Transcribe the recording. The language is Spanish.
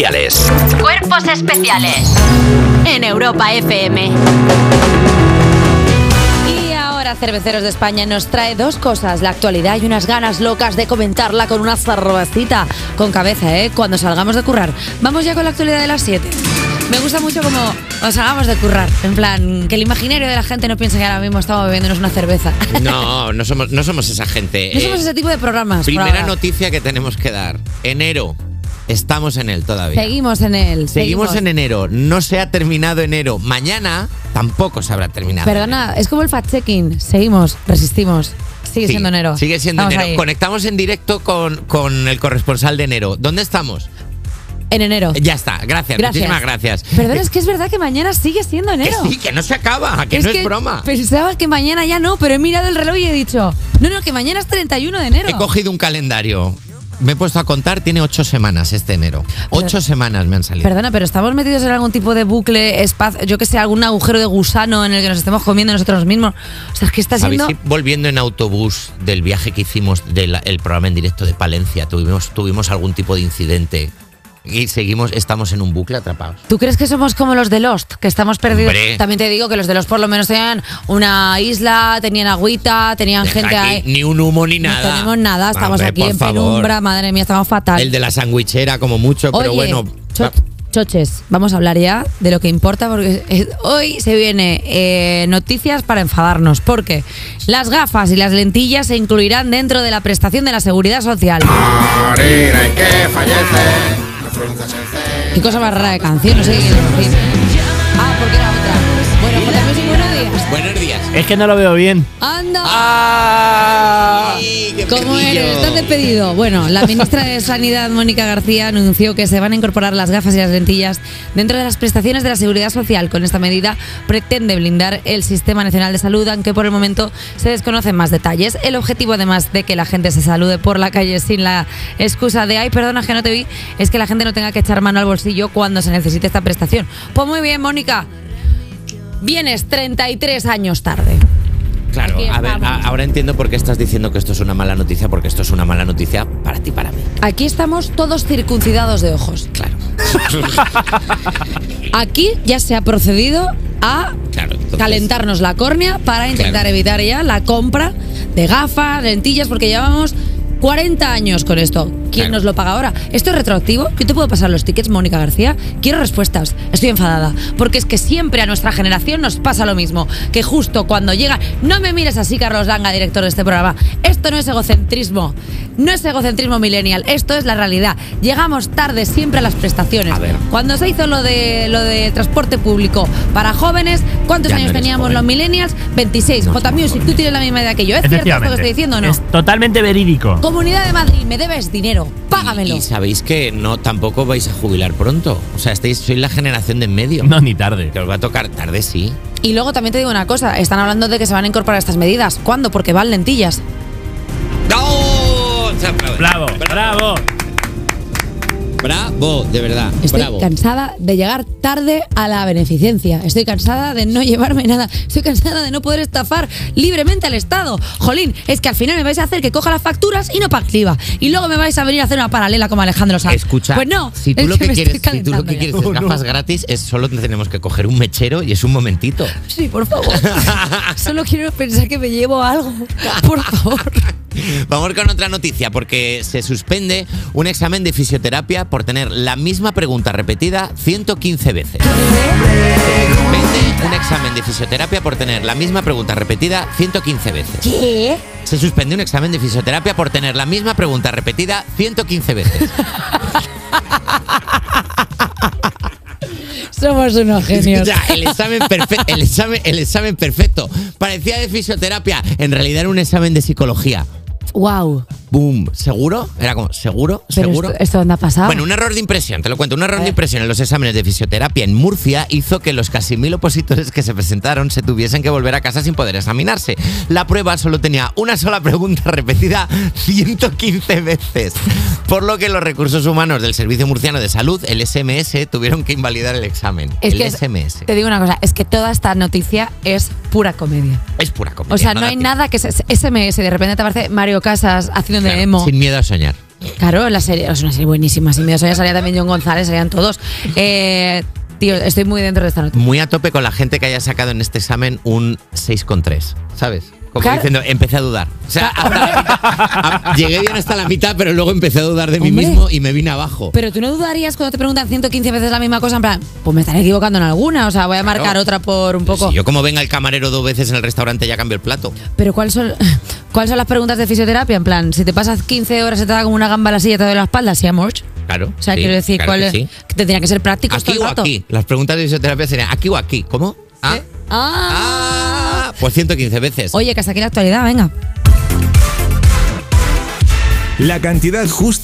especiales. Cuerpos especiales en Europa FM. Y ahora Cerveceros de España nos trae dos cosas, la actualidad y unas ganas locas de comentarla con una cervecita con cabeza, ¿eh? Cuando salgamos de currar. Vamos ya con la actualidad de las 7. Me gusta mucho como os salgamos de currar, en plan, que el imaginario de la gente no piense que ahora mismo estamos bebiéndonos una cerveza. No, no somos, no somos esa gente. No Eh, somos ese tipo de programas. primera noticia que tenemos que dar. Enero. Estamos en él todavía. Seguimos en él. Seguimos en enero. No se ha terminado enero. Mañana tampoco se habrá terminado. Perdona, es como el fact-checking. Seguimos, resistimos. Sigue Sí, siendo enero. Sigue siendo enero. ahí. Conectamos en directo con, con el corresponsal de enero. ¿Dónde estamos? En enero. Ya está. Gracias. Gracias. Muchísimas gracias. Perdona, es que es verdad que mañana sigue siendo Que enero. sí, que no se acaba, que no es broma. Pensaba que mañana ya no, pero he mirado el reloj y he dicho, no, no, que mañana es 31 de enero. He cogido un calendario. Me he puesto a contar, tiene ocho semanas este enero. Ocho semanas me han salido. Perdona, pero estamos metidos en algún tipo de bucle, espacio, yo que sé, algún agujero de gusano en el que nos estemos comiendo nosotros mismos. O sea, es que está ¿Sabéis siendo... volviendo en autobús del viaje que hicimos del el programa en directo de Palencia, tuvimos, tuvimos algún tipo de incidente y seguimos, estamos en un bucle atrapados? ¿Tú crees que somos como los de Lost, que estamos perdidos? Hombre. También te digo que los de Lost por lo menos tenían una isla, tenían agüita, tenían Deja gente aquí ahí. Ni un humo ni No nada. tenemos nada, estamos Hombre, aquí en favor. penumbra, madre mía, estamos fatal. El de la sandwichera, como mucho, pero bueno. cho- choches, vamos a hablar ya de lo que importa porque hoy se viene eh, noticias para enfadarnos porque las gafas y las lentillas se incluirán dentro de la prestación de la seguridad social. Y que fallece. Qué cosa más rara de canción, no sé qué quiere decir. Ah, porque era Es que no lo veo bien. ¡Anda! ¡Ay, qué ¿Cómo eres? ¿Estás despedido? Bueno, la ministra de Sanidad, Mónica García, anunció que se van a incorporar las gafas y las lentillas dentro de las prestaciones de la Seguridad Social. Con esta medida pretende blindar el Sistema Nacional de Salud, aunque por el momento se desconocen más detalles. El objetivo, además de que la gente se salude por la calle sin la excusa de, ay, perdona que no te vi, es que la gente no tenga que echar mano al bolsillo cuando se necesite esta prestación. Pues muy bien, Mónica. Vienes 33 años tarde. Claro, a ver, a- ahora entiendo por qué estás diciendo que esto es una mala noticia, porque esto es una mala noticia para ti, para mí. Aquí estamos todos circuncidados de ojos. Claro. Aquí ya se ha procedido a Claro, entonces- calentarnos la córnea para intentar Claro. evitar ya la compra de gafas, lentillas, porque llevamos 40 años con esto. ¿Quién Claro. nos lo paga ahora? ¿Esto es retroactivo? Yo te puedo pasar los tickets, Mónica García. Quiero respuestas. Estoy enfadada. Porque es que siempre a nuestra generación nos pasa lo mismo. Que justo cuando llega. No me mires así, Carlos Langa, director de este programa. Esto no es egocentrismo. No es egocentrismo millennial. Esto es la realidad. Llegamos tarde siempre a las prestaciones. A ver. Cuando se hizo lo de lo de transporte público para jóvenes, ¿cuántos Ya años teníamos joven. los millennials? 26. No J Music, tú tienes la misma edad que yo. ¿Es cierto esto que estoy diciendo o no? Es totalmente verídico. Comunidad de Madrid, me debes dinero. Págamelo. Y, y sabéis que no tampoco vais a jubilar pronto. O sea, estáis, sois la generación de en medio. No, ni tarde. Que os va a tocar tarde, sí. Y luego también te digo una cosa, están hablando de que se van a incorporar estas medidas. ¿Cuándo? Porque van lentillas. ¡No! Bravo. Bravo, de verdad. Estoy bravo. cansada de llegar tarde a la beneficencia. Estoy cansada de no llevarme nada. Estoy cansada de no poder estafar libremente al Estado. Jolín, es que al final me vais a hacer que coja las facturas y no pague IVA. Y luego me vais a venir a hacer una paralela como Alejandro Sanz. Escucha, Pues no. si tú es lo que, me quieres, si tú lo que quieres es gafas gratis, es solo tenemos que coger un mechero y es un momentito. Sí, por favor. Solo quiero pensar que me llevo algo. Por favor. Vamos con otra noticia, porque se suspende un examen de fisioterapia por tener la misma pregunta repetida 115 veces. Se suspende un examen de fisioterapia por tener la misma pregunta repetida 115 veces. ¿Qué? Se suspende un examen de fisioterapia por tener la misma pregunta repetida 115 veces. Somos unos genios. Ya, el examen, el, examen, el examen perfecto. Parecía de fisioterapia, en realidad era un examen de psicología. Wow. Boom, ¿seguro? Era como, ¿seguro? Pero ¿Seguro? esto, ¿esto dónde ha pasado? Bueno, un error de impresión, te lo cuento. Un error de impresión en los exámenes de fisioterapia en Murcia hizo que los casi mil opositores que se presentaron se tuviesen que volver a casa sin poder examinarse. La prueba solo tenía una sola pregunta repetida 115 veces. Por lo que los recursos humanos del Servicio Murciano de Salud, el SMS, tuvieron que invalidar el examen. Es el que SMS. Te digo una cosa, es que toda esta noticia es pura comedia. Es pura comedia. O sea, no hay nada que se- SMS, de repente te aparece Mario Casas haciendo de Claro, emo. Sin miedo a soñar. Claro, la serie es una serie buenísima. Si me salía también John González, salían todos. Eh, tío, estoy muy dentro de esta noticia. Muy a tope con la gente que haya sacado en este examen un 6,3, ¿sabes? Como Claro. diciendo, empecé a dudar. O sea, hasta la mitad- a- llegué bien hasta la mitad, pero luego empecé a dudar de mí Hombre. mismo y me vine abajo. Pero tú no dudarías cuando te preguntan 115 veces la misma cosa, en plan, pues me estaré equivocando en alguna, o sea, voy a marcar Claro. otra por un poco. Si yo como venga el camarero dos veces en el restaurante ya cambio el plato. Pero ¿cuáles son, ¿cuáles son las preguntas de fisioterapia? En plan, si te pasas 15 horas se te da como una gamba a la silla, te doy la espalda, ¿sí, amor? Claro. O sea, sí, quiero decir, claro ¿cuál que es? sí. Que ser prácticos Aquí todo o rato. aquí. Las preguntas de fisioterapia serían aquí o aquí. ¿Cómo? Ah. Ah. Ah, pues 115 veces. Oye, que hasta aquí la actualidad, venga. La cantidad justa